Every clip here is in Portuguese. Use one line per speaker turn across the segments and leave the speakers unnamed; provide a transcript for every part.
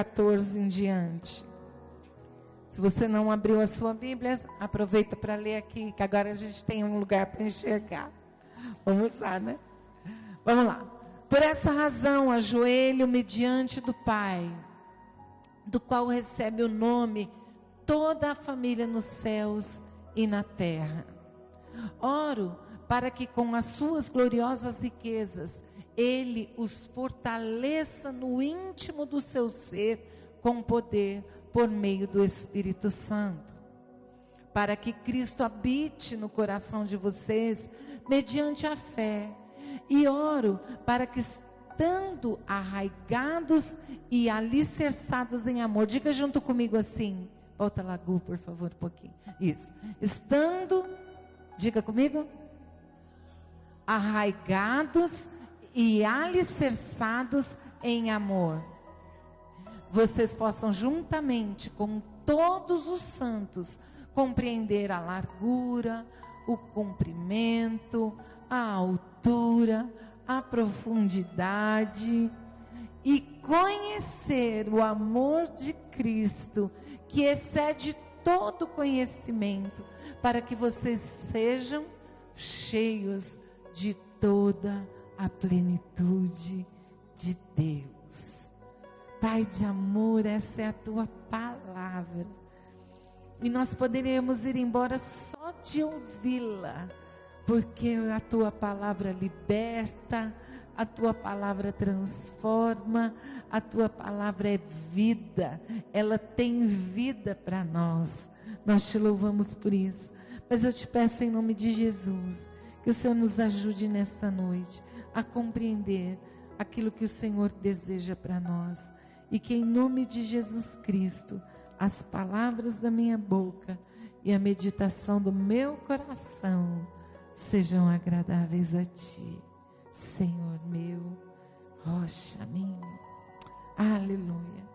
14 em diante. Se você não abriu a sua Bíblia, aproveita para ler aqui, que agora a gente tem um lugar para enxergar. Vamos lá, né? Vamos lá. Por essa razão, ajoelho-me diante do Pai, do qual recebe o nome toda a família nos céus e na terra. Oro para que com as suas gloriosas riquezas ele os fortaleça no íntimo do seu ser com poder por meio do Espírito Santo. Para que Cristo habite no coração de vocês mediante a fé. E oro para que estando arraigados e alicerçados em amor. Diga junto comigo assim. Volta lá, Gu, por favor, um pouquinho. Isso. Estando, diga comigo, arraigados e alicerçados em amor. Vocês possam juntamente com todos os santos compreender a largura, o comprimento, a altura, a profundidade e conhecer o amor de Cristo que excede todo conhecimento, para que vocês sejam cheios de toda a plenitude de Deus. Pai de amor, essa é a tua palavra. E nós poderíamos ir embora só de ouvi-la, porque a tua palavra liberta, a tua palavra transforma, a tua palavra é vida, ela tem vida para nós. Nós te louvamos por isso. Mas eu te peço em nome de Jesus, que o Senhor nos ajude nesta noite a compreender aquilo que o Senhor deseja para nós. E que em nome de Jesus Cristo, as palavras da minha boca e a meditação do meu coração sejam agradáveis a Ti, Senhor meu, rocha minha. Aleluia.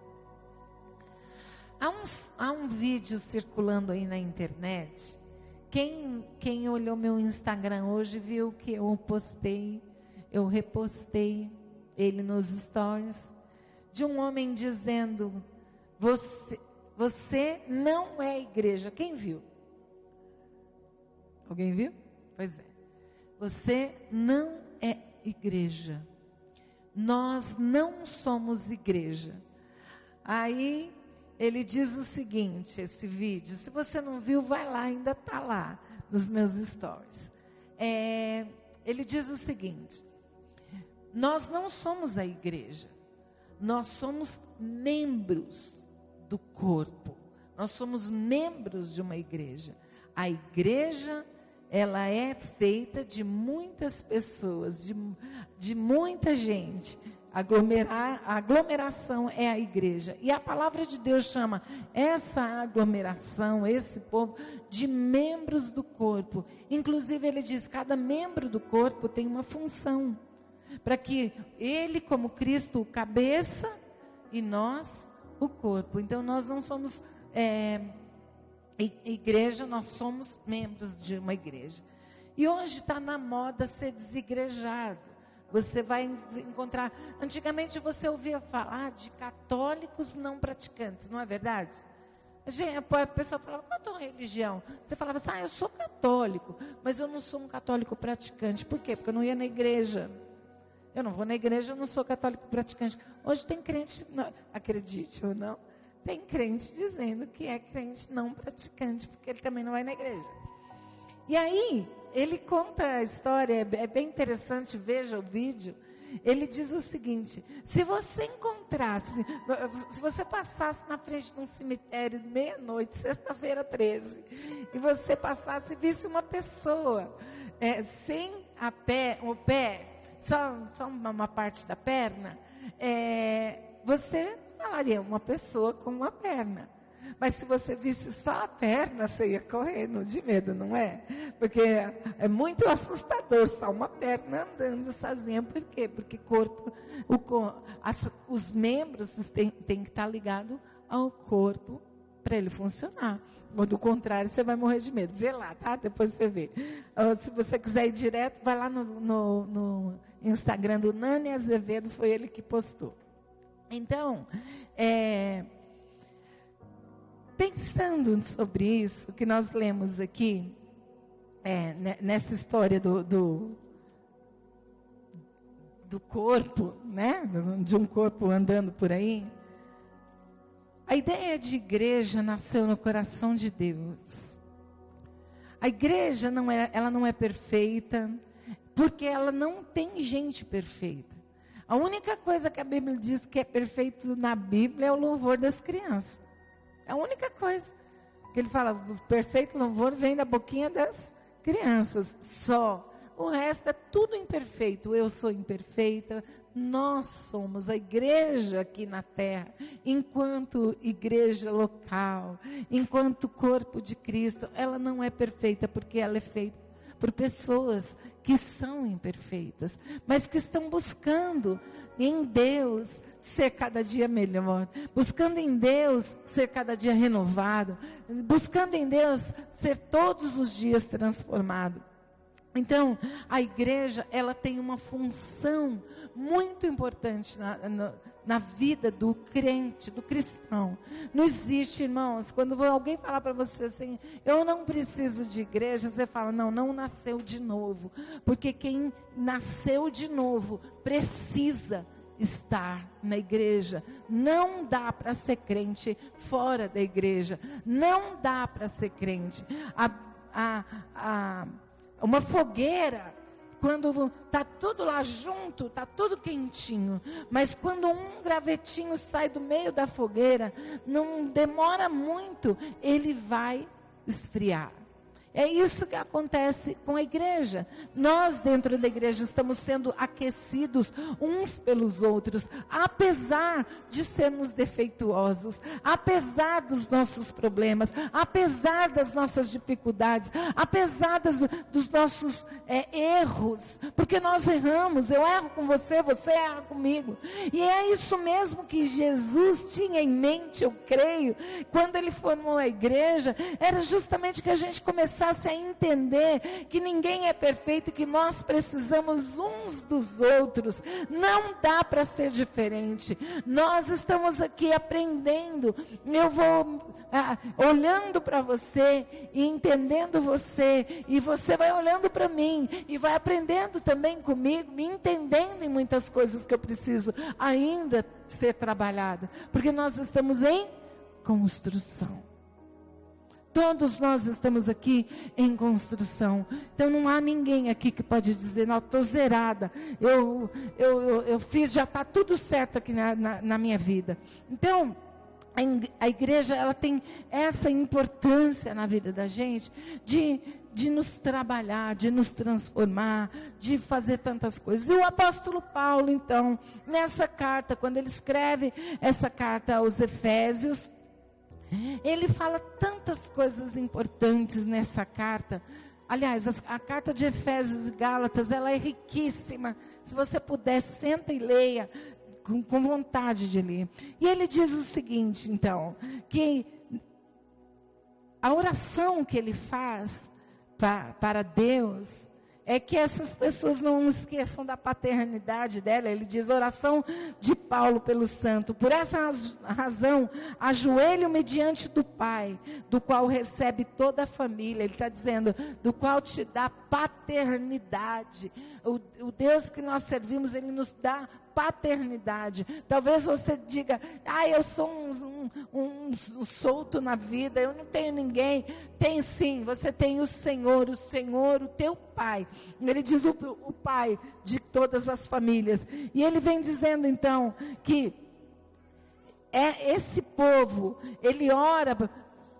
Há, uns, há um vídeo circulando aí na internet quem, quem olhou meu Instagram hoje viu que eu postei, eu repostei ele nos stories, de um homem dizendo: Você, você não é igreja. Quem viu? Alguém viu? Pois é. Você não é igreja. Nós não somos igreja. Aí ele diz o seguinte, esse vídeo, se você não viu, vai lá, ainda está lá nos meus stories. É, ele diz o seguinte: nós não somos a igreja, nós somos membros do corpo, nós somos membros de uma igreja. A igreja, ela é feita de muitas pessoas, de, de muita gente. Aglomerar, a aglomeração é a igreja. E a palavra de Deus chama essa aglomeração, esse povo, de membros do corpo. Inclusive, ele diz: cada membro do corpo tem uma função. Para que ele, como Cristo, o cabeça, e nós, o corpo. Então, nós não somos é, igreja, nós somos membros de uma igreja. E hoje está na moda ser desigrejado. Você vai encontrar. Antigamente você ouvia falar de católicos não praticantes, não é verdade? A pessoa falava, qual a tua religião? Você falava assim, ah, eu sou católico, mas eu não sou um católico praticante. Por quê? Porque eu não ia na igreja. Eu não vou na igreja, eu não sou católico praticante. Hoje tem crente, não, acredite ou não, tem crente dizendo que é crente não praticante, porque ele também não vai na igreja. E aí, ele conta a história, é bem interessante, veja o vídeo. Ele diz o seguinte: se você encontrasse, se você passasse na frente de um cemitério meia-noite, sexta-feira 13, e você passasse e visse uma pessoa é, sem a pé, o pé, só, só uma, uma parte da perna, é, você falaria uma pessoa com uma perna. Mas se você visse só a perna, você ia correndo de medo, não é? Porque é muito assustador só uma perna andando sozinha. Por quê? Porque corpo, o, as, os membros têm, têm que estar ligados ao corpo para ele funcionar. Ou do contrário, você vai morrer de medo. Vê lá, tá? Depois você vê. Ou, se você quiser ir direto, vai lá no, no, no Instagram do Nani Azevedo, foi ele que postou. Então, é, pensando sobre isso, que nós lemos aqui, é, nessa história do, do, do corpo, né? De um corpo andando por aí. A ideia de igreja nasceu no coração de Deus. A igreja não é, ela não é perfeita, porque ela não tem gente perfeita. A única coisa que a Bíblia diz que é perfeito na Bíblia é o louvor das crianças. É a única coisa. Que ele fala, o perfeito louvor vem da boquinha das crianças, só. O resto é tudo imperfeito. Eu sou imperfeita. Nós somos a igreja aqui na terra, enquanto igreja local, enquanto corpo de Cristo. Ela não é perfeita porque ela é feita por pessoas que são imperfeitas, mas que estão buscando em Deus ser cada dia melhor, buscando em Deus ser cada dia renovado, buscando em Deus ser todos os dias transformado. Então, a igreja, ela tem uma função muito importante na, na, na, vida do crente, do cristão. Não existe, irmãos, quando alguém falar para você assim, eu não preciso de igreja, você fala, não, não nasceu de novo. Porque quem nasceu de novo precisa estar na igreja. Não dá para ser crente fora da igreja. Não dá para ser crente. A, a, a uma fogueira, quando está tudo lá junto, está tudo quentinho. Mas quando um gravetinho sai do meio da fogueira, não demora muito, ele vai esfriar. É isso que acontece com a igreja. Nós, dentro da igreja, estamos sendo aquecidos uns pelos outros, apesar de sermos defeituosos, apesar dos nossos problemas, apesar das nossas dificuldades, apesar das, dos nossos é, erros, porque nós erramos. Eu erro com você, você erra comigo. E é isso mesmo que Jesus tinha em mente, eu creio, quando ele formou a igreja, era justamente que a gente começasse começasse a entender que ninguém é perfeito, que nós precisamos uns dos outros. Não dá para ser diferente. Nós estamos aqui aprendendo. Eu vou ah, olhando para você e entendendo você, e você vai olhando para mim e vai aprendendo também comigo, me entendendo em muitas coisas que eu preciso ainda ser trabalhada, porque nós estamos em construção. Todos nós estamos aqui em construção. Então não há ninguém aqui que pode dizer, não, estou zerada. Eu, eu, eu, eu, fiz, já está tudo certo aqui na, na, na minha vida. Então, a igreja ela tem essa importância na vida da gente de, de nos trabalhar, de nos transformar, de fazer tantas coisas. E o apóstolo Paulo, então, nessa carta, quando ele escreve essa carta aos Efésios, ele fala tantas coisas importantes nessa carta. Aliás, a, a, carta de Efésios e Gálatas, ela é riquíssima. Se você puder, senta e leia com, com vontade de ler. E ele diz o seguinte, então, que a oração que ele faz para Deus é que essas pessoas não esqueçam da paternidade dela. Ele diz: oração de Paulo pelo santo. Por essa razão, ajoelho-me diante do Pai, do qual recebe toda a família. Ele está dizendo, do qual te dá paternidade. O, o Deus que nós servimos, ele nos dá paternidade. Talvez você diga, ah, eu sou um, um, um, solto na vida, eu não tenho ninguém. Tem sim, você tem o Senhor, o Senhor, o teu Pai. Ele diz o, o Pai de todas as famílias. E ele vem dizendo então que é esse povo, ele ora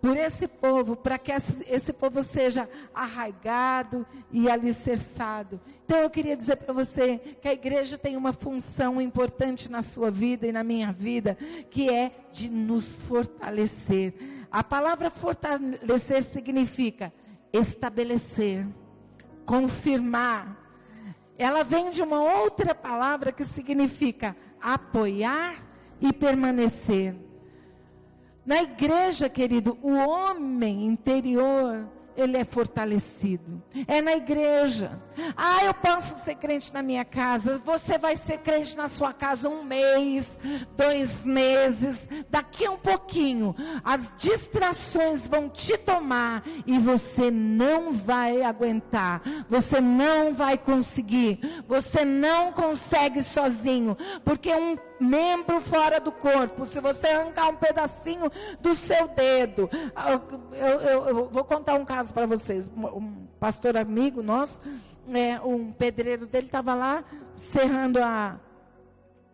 por esse povo, para que esse povo seja arraigado e alicerçado. Então eu queria dizer para você que a igreja tem uma função importante na sua vida e na minha vida, que é de nos fortalecer. A palavra fortalecer significa estabelecer, confirmar. Ela vem de uma outra palavra que significa apoiar e permanecer. Na igreja, querido, o homem interior, ele é fortalecido. É na igreja. Ah, eu posso ser crente na minha casa. Você vai ser crente na sua casa um mês, dois meses. Daqui a um pouquinho, as distrações vão te tomar e você não vai aguentar. Você não vai conseguir. Você não consegue sozinho, porque um membro fora do corpo, se você arrancar um pedacinho do seu dedo, eu, eu, eu vou contar um caso para vocês. Um pastor amigo nosso, é, um pedreiro dele estava lá serrando a,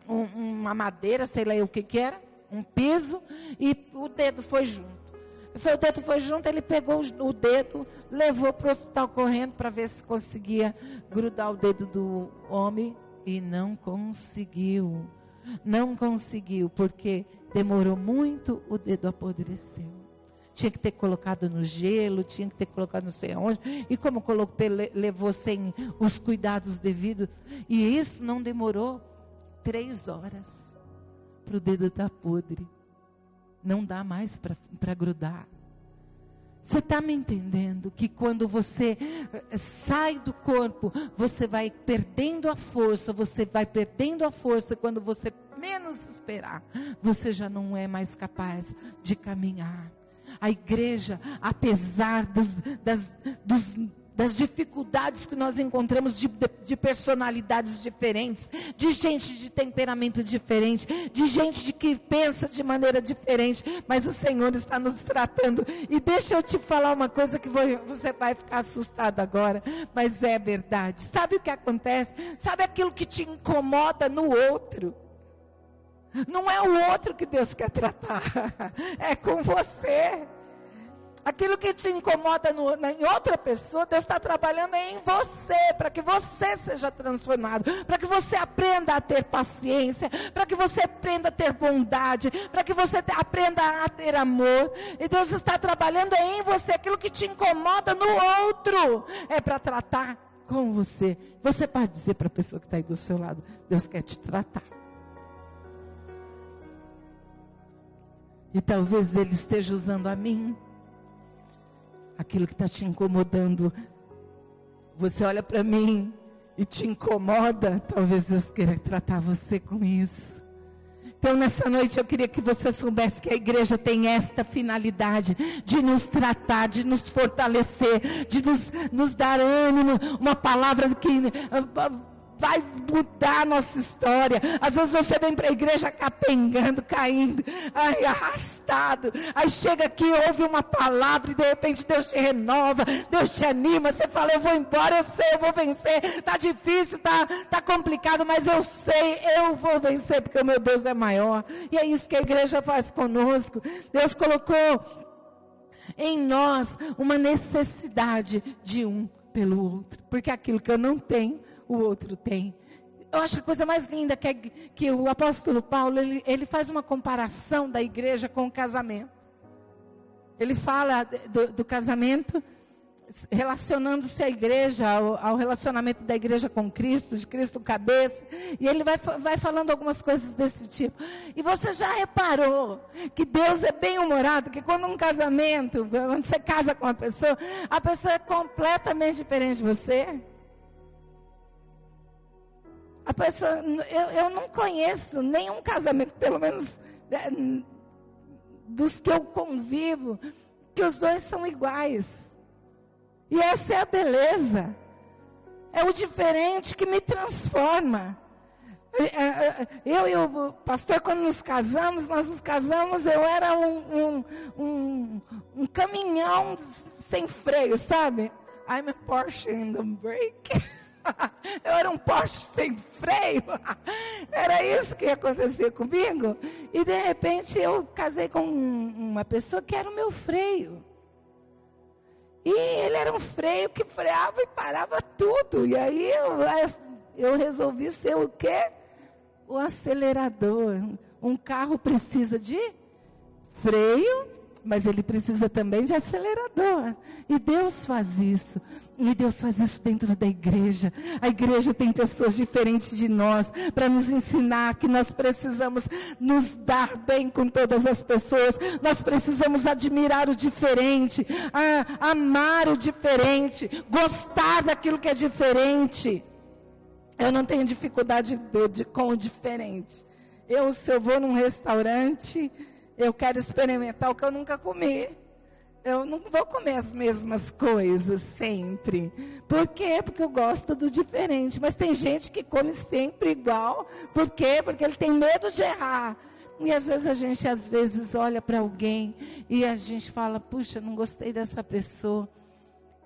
um, uma madeira, sei lá o que, que era, um piso, e o dedo foi junto. O dedo foi junto, ele pegou o dedo, levou para o hospital correndo para ver se conseguia grudar o dedo do homem e não conseguiu. Não conseguiu, porque demorou muito, o dedo apodreceu. Tinha que ter colocado no gelo, tinha que ter colocado não sei onde. E como colocou, levou sem os cuidados devidos. E isso não demorou três horas para o dedo estar tá podre. Não dá mais para grudar. Você está me entendendo que quando você eh, sai do corpo, você vai perdendo a força, você vai perdendo a força quando você menos esperar, você já não é mais capaz de caminhar. A igreja, apesar dos, das, dos das dificuldades que nós encontramos de, de, personalidades diferentes, de gente de temperamento diferente, de gente de que pensa de maneira diferente, mas o Senhor está nos tratando. E deixa eu te falar uma coisa que você vai ficar assustado agora, mas é verdade. Sabe o que acontece? Sabe aquilo que te incomoda no outro? Não é o outro que Deus quer tratar, é com você. Aquilo que te incomoda no, na, em outra pessoa, Deus está trabalhando em você, para que você seja transformado, para que você aprenda a ter paciência, para que você aprenda a ter bondade, para que você te, aprenda a ter amor. E Deus está trabalhando em você. Aquilo que te incomoda no outro é para tratar com você. Você pode dizer para a pessoa que está aí do seu lado: Deus quer te tratar. E talvez Ele esteja usando a mim aquilo que está te incomodando. Você olha para mim e te incomoda, talvez Deus queira tratar você com isso. Então, nessa noite, eu queria que você soubesse que a igreja tem esta finalidade de nos tratar, de nos fortalecer, de nos, nos dar ânimo, uma palavra que vai mudar a nossa história. Às vezes você vem para a igreja capengando, caindo, ai, arrastado. Aí chega aqui, ouve uma palavra e de repente Deus te renova, Deus te anima. Você fala, eu vou embora, eu sei, eu vou vencer. Está difícil, está tá complicado, mas eu sei, eu vou vencer porque o meu Deus é maior. E é isso que a igreja faz conosco. Deus colocou em nós uma necessidade de um pelo outro, porque aquilo que eu não tenho, o outro tem. Eu acho a coisa mais linda que, é, que o apóstolo Paulo, ele, ele faz uma comparação da igreja com o casamento. Ele fala do, do casamento relacionando-se à igreja, ao, ao, relacionamento da igreja com Cristo, de Cristo cabeça, e ele vai, vai falando algumas coisas desse tipo. E você já reparou que Deus é bem humorado, que quando um casamento, quando você casa com uma pessoa, a pessoa é completamente diferente de você? A pessoa, eu, eu não conheço nenhum casamento, pelo menos é, dos que eu convivo, que os dois são iguais. E essa é a beleza. É o diferente que me transforma. É, é, eu e o pastor, quando nos casamos, nós nos casamos, eu era um, um, um, um caminhão sem freio, sabe? I'm a Porsche in the brake. eu era um poste sem freio. Era isso que ia acontecer comigo. E de repente eu casei com uma pessoa que era o meu freio. E ele era um freio que freava e parava tudo. E aí eu, eu resolvi ser o quê? O acelerador. Um carro precisa de freio mas ele precisa também de acelerador. E Deus faz isso. E Deus faz isso dentro da igreja. A igreja tem pessoas diferentes de nós para nos ensinar que nós precisamos nos dar bem com todas as pessoas. Nós precisamos admirar o diferente, amar o diferente, gostar daquilo que é diferente. Eu não tenho dificuldade de, de, com o diferente. Eu, se eu vou num restaurante, eu quero experimentar o que eu nunca comi. Eu não vou comer as mesmas coisas sempre. Por quê? Porque eu gosto do diferente. Mas tem gente que come sempre igual. Por quê? Porque ele tem medo de errar. E às vezes a gente às vezes olha para alguém e a gente fala: "Puxa, não gostei dessa pessoa".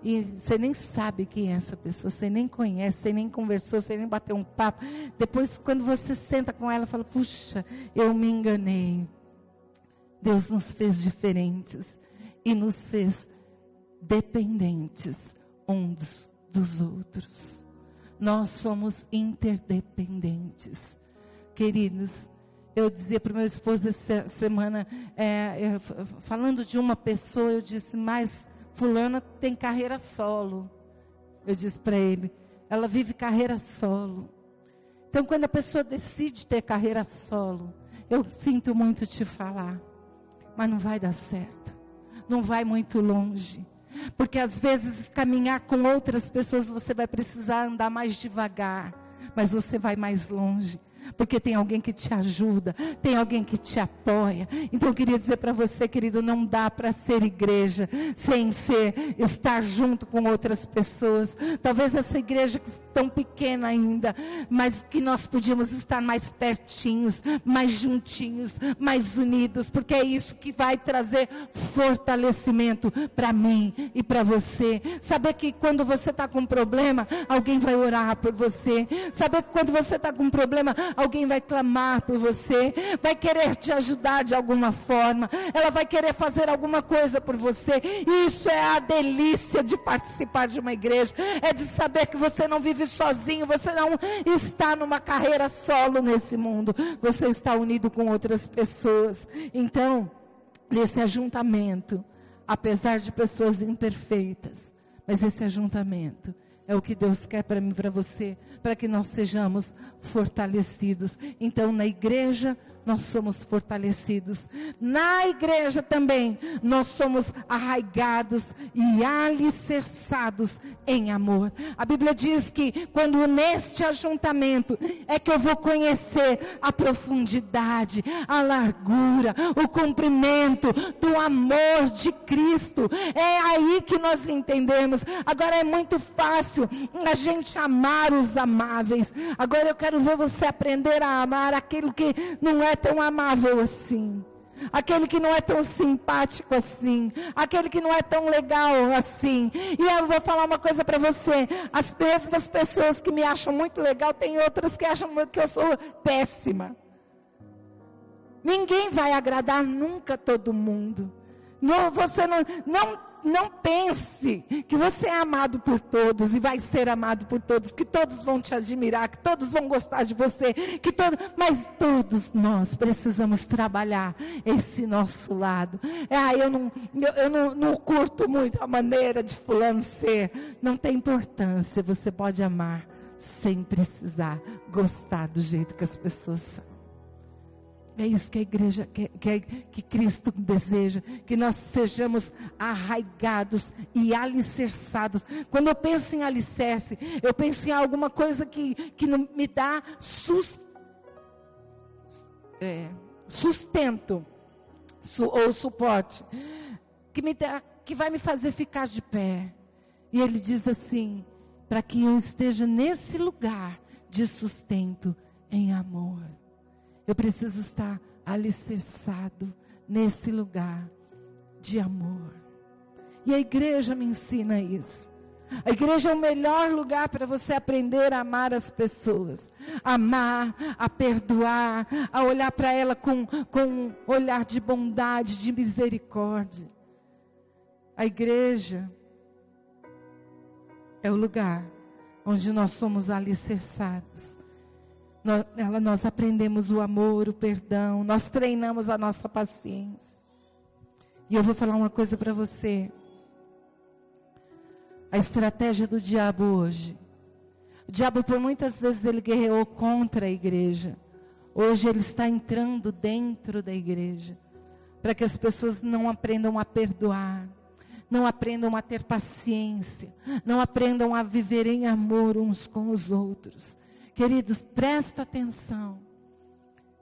E você nem sabe quem é essa pessoa, você nem conhece, você nem conversou, você nem bateu um papo. Depois, quando você senta com ela, fala: Puxa, eu me enganei. Deus nos fez diferentes e nos fez dependentes uns dos outros. Nós somos interdependentes. Queridos, eu dizia para o meu esposo essa semana, é, falando de uma pessoa, eu disse, mas fulana tem carreira solo. Eu disse para ele, ela vive carreira solo. Então, quando a pessoa decide ter carreira solo, eu sinto muito te falar mas não vai dar certo. Não vai muito longe. Porque às vezes caminhar com outras pessoas você vai precisar andar mais devagar, mas você vai mais longe porque tem alguém que te ajuda, tem alguém que te apoia. Então eu queria dizer para você, querido, não dá para ser igreja sem ser estar junto com outras pessoas. Talvez essa igreja que tão pequena ainda, mas que nós podíamos estar mais pertinhos, mais juntinhos, mais unidos, porque é isso que vai trazer fortalecimento para mim e para você. Saber que quando você está com um problema, alguém vai orar por você. Saber que quando você está com um problema, alguém vai clamar por você, vai querer te ajudar de alguma forma, ela vai querer fazer alguma coisa por você. Isso é a delícia de participar de uma igreja, é de saber que você não vive sozinho, você não está numa carreira solo nesse mundo, você está unido com outras pessoas. Então, nesse ajuntamento, apesar de pessoas imperfeitas, mas esse ajuntamento é o que Deus quer para mim para você, para que nós sejamos fortalecidos. Então, na igreja, nós somos fortalecidos. Na igreja também, nós somos arraigados e alicerçados em amor. A Bíblia diz que quando neste ajuntamento é que eu vou conhecer a profundidade, a largura, o comprimento do amor de Cristo. É aí que nós entendemos. Agora é muito fácil a gente amar os amáveis. Agora eu quero ver você aprender a amar aquilo que não é é tão amável assim, aquele que não é tão simpático assim, aquele que não é tão legal assim. E eu vou falar uma coisa para você: as mesmas pessoas que me acham muito legal, tem outras que acham que eu sou péssima. Ninguém vai agradar nunca todo mundo. Não, você não, não não pense que você é amado por todos e vai ser amado por todos, que todos vão te admirar, que todos vão gostar de você, que todos, mas todos nós precisamos trabalhar esse nosso lado. É, ah, eu não, eu, eu não, não curto muito a maneira de fulano ser. Não tem importância, você pode amar sem precisar gostar do jeito que as pessoas são. É isso que a igreja, que, que, que, Cristo deseja, que nós sejamos arraigados e alicerçados. Quando eu penso em alicerce, eu penso em alguma coisa que, que me dá é, sustento su, ou suporte, que, me dá, que vai me fazer ficar de pé. E ele diz assim: para que eu esteja nesse lugar de sustento em amor. Eu preciso estar alicerçado nesse lugar de amor. E a igreja me ensina isso. A igreja é o melhor lugar para você aprender a amar as pessoas, amar, a perdoar, a olhar para ela com, com um olhar de bondade, de misericórdia. A igreja é o lugar onde nós somos alicerçados nós, nós aprendemos o amor, o perdão, nós treinamos a nossa paciência. E eu vou falar uma coisa para você. A estratégia do diabo hoje. O diabo, por muitas vezes, ele guerreou contra a igreja. Hoje ele está entrando dentro da igreja. Para que as pessoas não aprendam a perdoar. Não aprendam a ter paciência. Não aprendam a viver em amor uns com os outros. Queridos, presta atenção.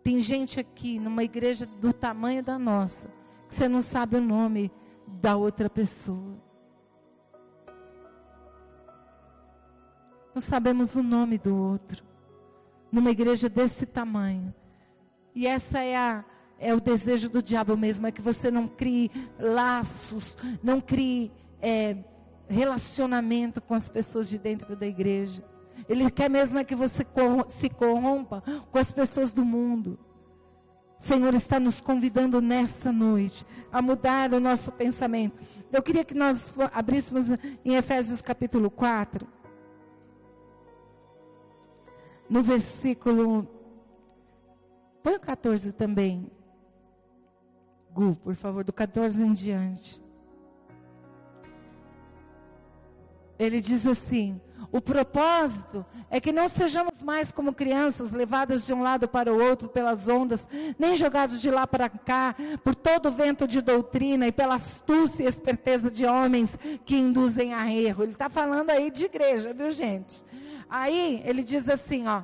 Tem gente aqui numa igreja do tamanho da nossa, que você não sabe o nome da outra pessoa. Não sabemos o nome do outro. Numa igreja desse tamanho. E essa é a é o desejo do diabo mesmo, é que você não crie laços, não crie é, relacionamento com as pessoas de dentro da igreja. Ele quer mesmo é que você se corrompa com as pessoas do mundo. O Senhor está nos convidando nessa noite a mudar o nosso pensamento. Eu queria que nós abríssemos em Efésios capítulo 4. No versículo. Põe o 14 também. Gu, por favor, do 14 em diante. Ele diz assim: o propósito é que não sejamos mais como crianças levadas de um lado para o outro pelas ondas, nem jogados de lá para cá por todo o vento de doutrina e pela astúcia e esperteza de homens que induzem a erro. Ele está falando aí de igreja, viu gente? Aí ele diz assim, ó,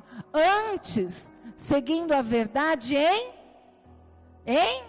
antes, seguindo a verdade em, em,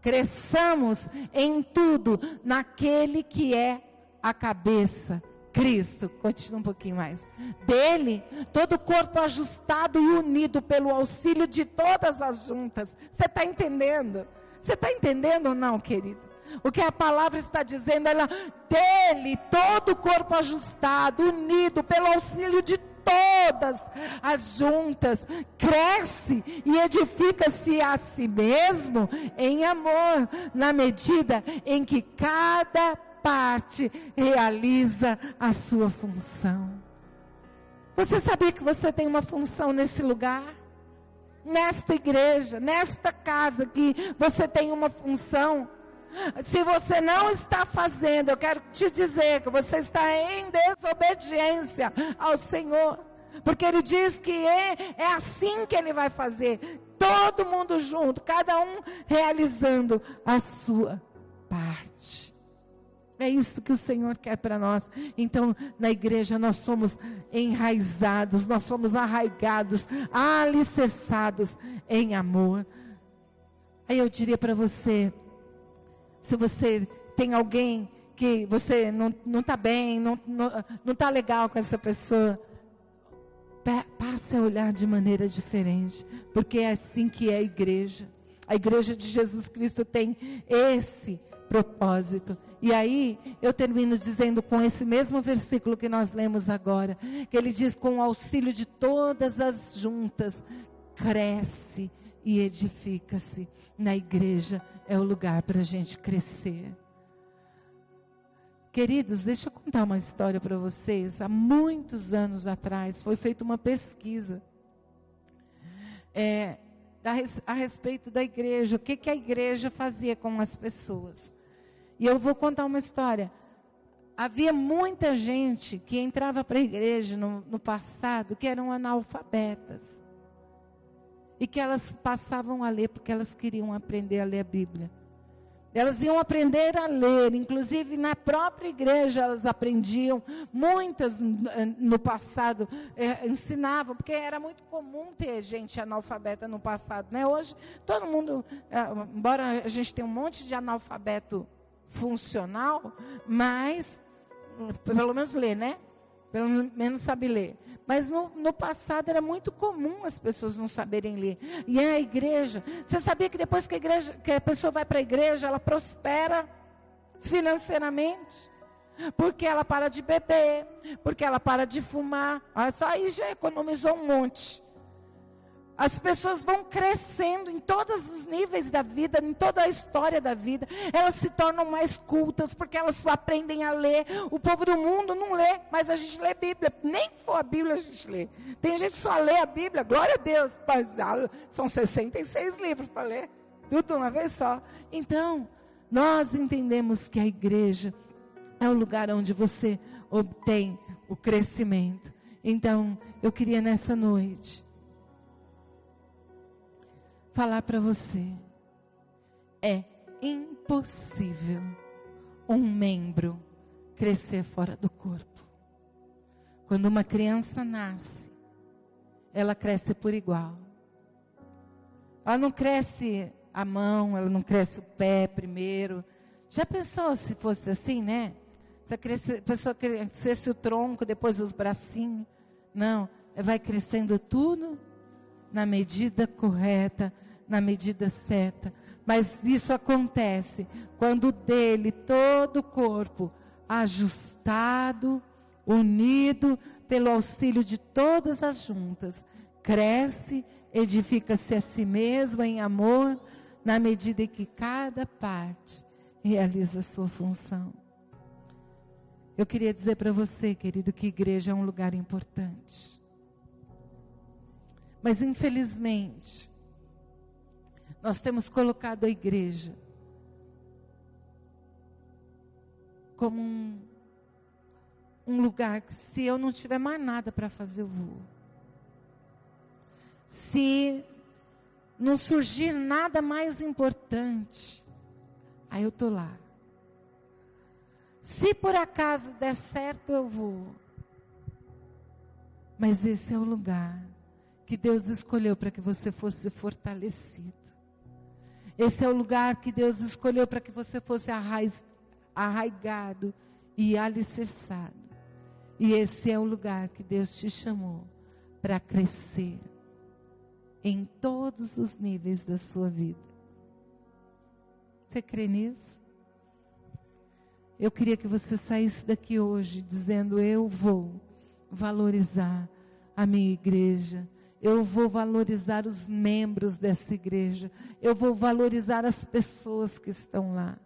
cresçamos em tudo naquele que é a cabeça Cristo, continua um pouquinho mais. Dele, todo o corpo ajustado e unido pelo auxílio de todas as juntas. Você está entendendo? Você está entendendo ou não, querido? O que a palavra está dizendo, ela, dele, todo o corpo ajustado, unido pelo auxílio de todas as juntas, cresce e edifica-se a si mesmo em amor, na medida em que cada parte realiza a sua função. Você sabia que você tem uma função nesse lugar? Nesta igreja, nesta casa aqui, você tem uma função. Se você não está fazendo, eu quero te dizer que você está em desobediência ao Senhor. Porque Ele diz que é, é assim que Ele vai fazer. Todo mundo junto, cada um realizando a sua parte. É isso que o Senhor quer para nós. Então, na igreja, nós somos enraizados, nós somos arraigados, alicerçados em amor. Aí eu diria para você: se você tem alguém que você não está bem, não está não, não tá legal com essa pessoa, passe a olhar de maneira diferente, porque é assim que é a igreja. A igreja de Jesus Cristo tem esse propósito. E aí eu termino dizendo com esse mesmo versículo que nós lemos agora, que ele diz: com o auxílio de todas as juntas, cresce e edifica-se. Na igreja é o lugar para a gente crescer. Queridos, deixa eu contar uma história para vocês. Há muitos anos atrás foi feita uma pesquisa é, a, respeito da igreja, o que, que a igreja fazia com as pessoas. E eu vou contar uma história. Havia muita gente que entrava para a igreja no, no passado que eram analfabetas. E que elas passavam a ler porque elas queriam aprender a ler a Bíblia. Elas iam aprender a ler, inclusive na própria igreja elas aprendiam. Muitas no passado é, ensinavam, porque era muito comum ter gente analfabeta no passado. Né? Hoje, todo mundo, é, embora a gente tenha um monte de analfabeto funcional, mas, pelo menos ler, né? Pelo menos sabe ler. Mas no, no, passado era muito comum as pessoas não saberem ler. E a igreja, você sabia que depois que a, igreja, que a pessoa vai para a igreja, ela prospera financeiramente? Porque ela para de beber, porque ela para de fumar. Aí já economizou um monte. As pessoas vão crescendo em todos os níveis da vida, em toda a história da vida. Elas se tornam mais cultas porque elas aprendem a ler. O povo do mundo não lê, mas a gente lê Bíblia. Nem for a Bíblia a gente lê. Tem gente que só lê a Bíblia, glória a Deus. Mas ah, são 66 livros para ler. Tudo uma vez só. Então, Nós entendemos que a igreja é o lugar onde você obtém o crescimento. Então, eu queria nessa noite falar para você: é impossível um membro crescer fora do corpo. Quando uma criança nasce, ela cresce por igual. Ela não cresce a mão, ela não cresce o pé primeiro. Já pensou se fosse assim, né? Se a pessoa crescesse o tronco, depois os bracinhos. Não, vai crescendo tudo na medida correta, na medida certa. Mas isso acontece quando dele todo o corpo ajustado, unido pelo auxílio de todas as juntas, cresce, edifica-se a si mesmo em amor, na medida em que cada parte realiza a sua função. Eu queria dizer para você, querido, que igreja é um lugar importante. Mas infelizmente, nós temos colocado a igreja como um, um lugar que, se eu não tiver mais nada para fazer, eu vou. Se não surgir nada mais importante, aí eu estou lá. Se por acaso der certo, eu vou. Mas esse é o lugar que Deus escolheu para que você fosse fortalecido. Esse é o lugar que Deus escolheu para que você fosse arraigado e alicerçado. E esse é o lugar que Deus te chamou para crescer em todos os níveis da sua vida. Você crê nisso? Eu queria que você saísse daqui hoje dizendo: Eu vou valorizar a minha igreja, eu vou valorizar os membros dessa igreja, eu vou valorizar as pessoas que estão lá.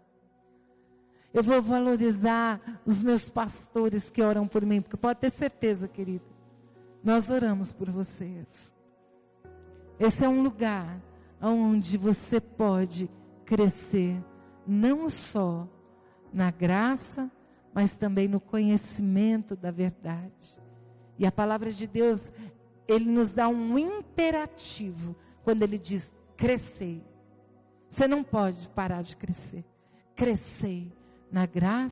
Eu vou valorizar os meus pastores que oram por mim, porque pode ter certeza, querido, nós oramos por vocês. Esse é um lugar onde você pode crescer, não só na graça, mas também no conhecimento da verdade. E a palavra de Deus, ele nos dá um imperativo quando ele diz: crescei. Você não pode parar de crescer. Crescei na graça